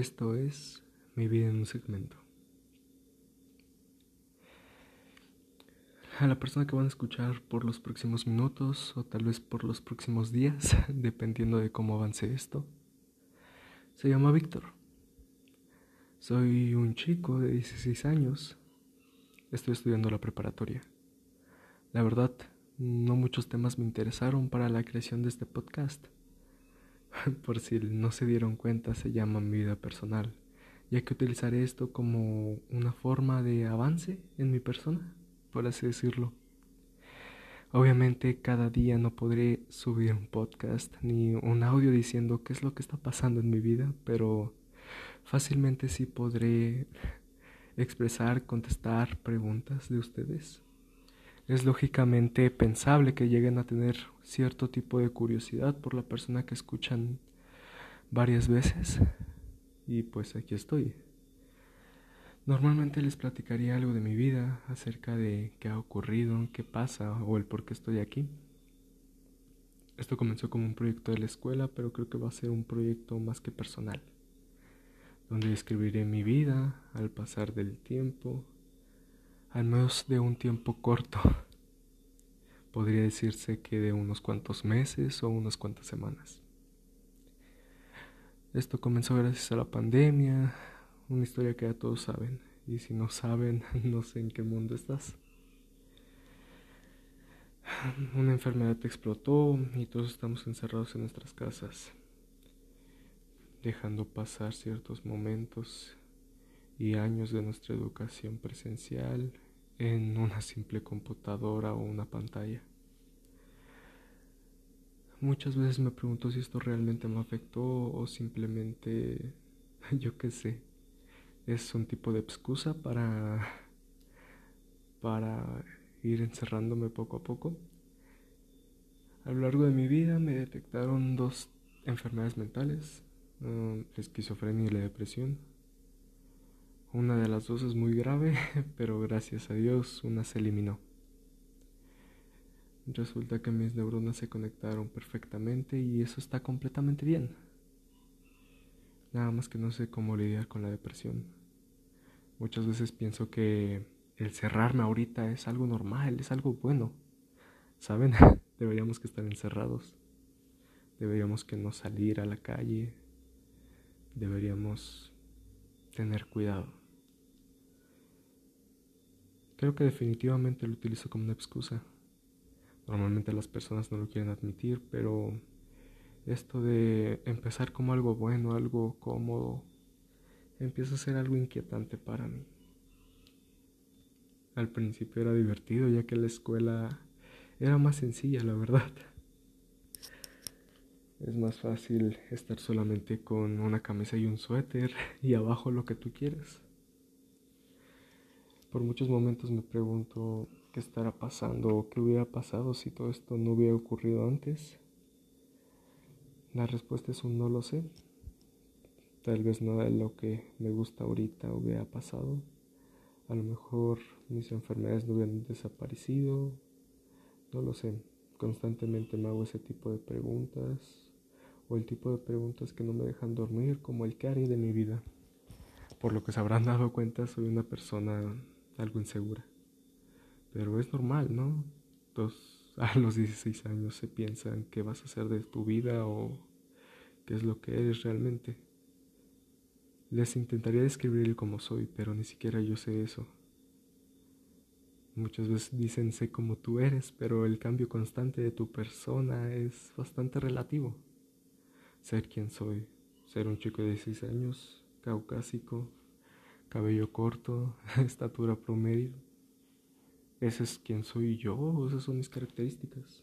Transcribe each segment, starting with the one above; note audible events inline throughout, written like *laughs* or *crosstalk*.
Esto es mi vida en un segmento. A la persona que van a escuchar por los próximos minutos o tal vez por los próximos días, *laughs* dependiendo de cómo avance esto, se llama Víctor. Soy un chico de 16 años. Estoy estudiando la preparatoria. La verdad, no muchos temas me interesaron para la creación de este podcast *laughs* por si no se dieron cuenta, se llama mi vida personal, ya que utilizaré esto como una forma de avance en mi persona, por así decirlo. Obviamente cada día no podré subir un podcast ni un audio diciendo qué es lo que está pasando en mi vida, pero fácilmente sí podré expresar, contestar preguntas de ustedes es lógicamente pensable que lleguen a tener cierto tipo de curiosidad por la persona que escuchan varias veces. Y pues aquí estoy. Normalmente les platicaría algo de mi vida, acerca de qué ha ocurrido, qué pasa o el por qué estoy aquí. Esto comenzó como un proyecto de la escuela, pero creo que va a ser un proyecto más que personal, donde escribiré mi vida al pasar del tiempo, al menos de un tiempo corto. Podría decirse que de unos cuantos meses o unas cuantas semanas. Esto comenzó gracias a la pandemia, una historia que ya todos saben. Y si no saben, *laughs* no sé en qué mundo estás. Una enfermedad explotó y todos estamos encerrados en nuestras casas, dejando pasar ciertos momentos y años de nuestra educación presencial en una simple computadora o una pantalla. Muchas veces me pregunto si esto realmente me afectó o simplemente, *laughs* yo qué sé, es un tipo de excusa para, para ir encerrándome poco a poco. A lo largo de mi vida me detectaron dos enfermedades mentales, la esquizofrenia y la depresión. Una de las dos es muy grave, *laughs* pero gracias a Dios una se eliminó. Resulta que mis neuronas se conectaron perfectamente y eso está completamente bien. Nada más que no sé cómo lidiar con la depresión. Muchas veces pienso que el cerrarme ahorita es algo normal, es algo bueno. ¿Saben? *laughs* Deberíamos que estar encerrados. Deberíamos que no salir a la calle. Deberíamos tener cuidado. Creo que definitivamente lo utilizo como una excusa. Normalmente las personas no lo quieren admitir, pero esto de empezar como algo bueno, algo cómodo, empieza a ser algo inquietante para mí. Al principio era divertido ya que la escuela era más sencilla, la verdad. Es más fácil estar solamente con una camisa y un suéter *laughs* y abajo lo que tú quieres. Por muchos momentos me pregunto qué estará pasando o qué hubiera pasado si todo esto no hubiera ocurrido antes. La respuesta es un no lo sé. Tal vez nada de lo que me gusta ahorita hubiera pasado. A lo mejor mis enfermedades no hubieran desaparecido. No lo sé. Constantemente me hago ese tipo de preguntas. O el tipo de preguntas que no me dejan dormir, como el que haré de mi vida. Por lo que se habrán dado cuenta, soy una persona algo insegura. Pero es normal, ¿no? *laughs* A los 16 años se piensan qué vas a hacer de tu vida o qué es lo que eres realmente. Les intentaría describir como soy, pero ni siquiera yo sé eso. Muchas veces dicen sé como tú eres, pero el cambio constante de tu persona es bastante relativo. Ser quien soy, ser un chico de 16 años, caucásico, cabello corto, *laughs* estatura promedio. Ese es quien soy yo, esas son mis características.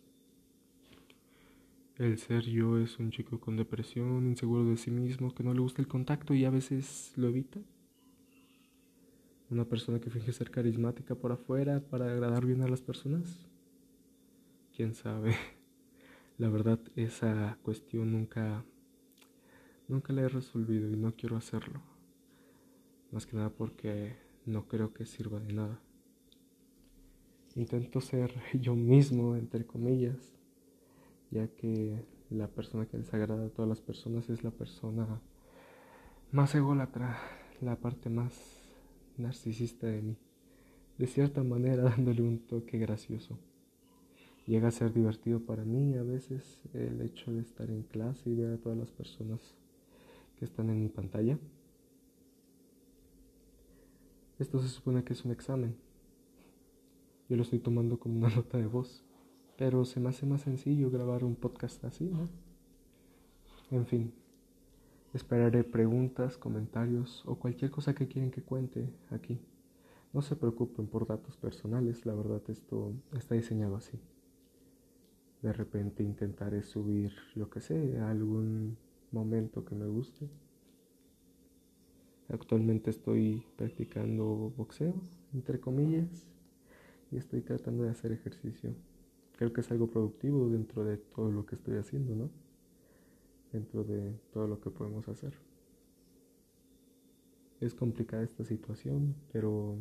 El ser yo es un chico con depresión, inseguro de sí mismo, que no le gusta el contacto y a veces lo evita. Una persona que finge ser carismática por afuera para agradar bien a las personas. Quién sabe. *laughs* La verdad, esa cuestión nunca, nunca la he resolvido y no quiero hacerlo más que nada porque no creo que sirva de nada. Intento ser *laughs* yo mismo, entre comillas, ya que la persona que les agrada a todas las personas es la persona más ególatra, la parte más narcisista de mí, de cierta manera *laughs* dándole un toque gracioso. Llega a ser divertido para mí a veces el hecho de estar en clase y ver a todas las personas que están en mi pantalla. Esto se supone que es un examen. Yo lo estoy tomando como una *laughs* nota de voz, pero se me hace más sencillo grabar un podcast así, ¿no? En fin, esperaré preguntas, comentarios o cualquier cosa que quieran que cuente aquí. No se preocupen por datos personales, la verdad esto está diseñado así. De repente intentaré subir, yo que sé, algún momento que me guste. Actualmente estoy practicando boxeo, entre comillas, y estoy tratando de hacer ejercicio. Creo que es algo productivo dentro de todo lo que estoy haciendo, ¿no? Dentro de todo lo que podemos hacer. Es complicada esta situación, pero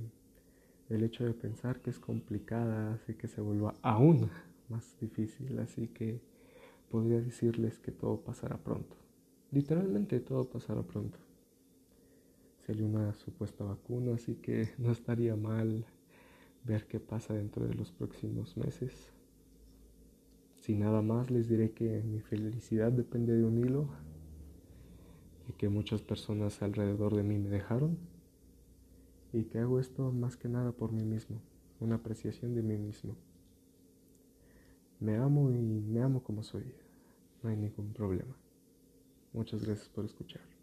el hecho de pensar que es complicada hace que se vuelva aún más difícil, así que podría decirles que todo pasará pronto. Literalmente todo pasará pronto. Sería una supuesta vacuna, así que no estaría mal ver qué pasa dentro de los próximos meses. Sin nada más les diré que mi felicidad depende de un hilo y que muchas personas alrededor de mí me dejaron y que hago esto más que nada por mí mismo, una apreciación de mí mismo. Me amo y me amo como soy, no hay ningún problema. Muchas gracias por escuchar.